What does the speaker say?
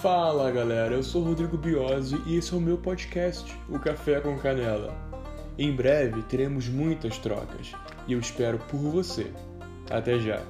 Fala galera, eu sou Rodrigo Biose e esse é o meu podcast, o Café com Canela. Em breve teremos muitas trocas e eu espero por você. Até já!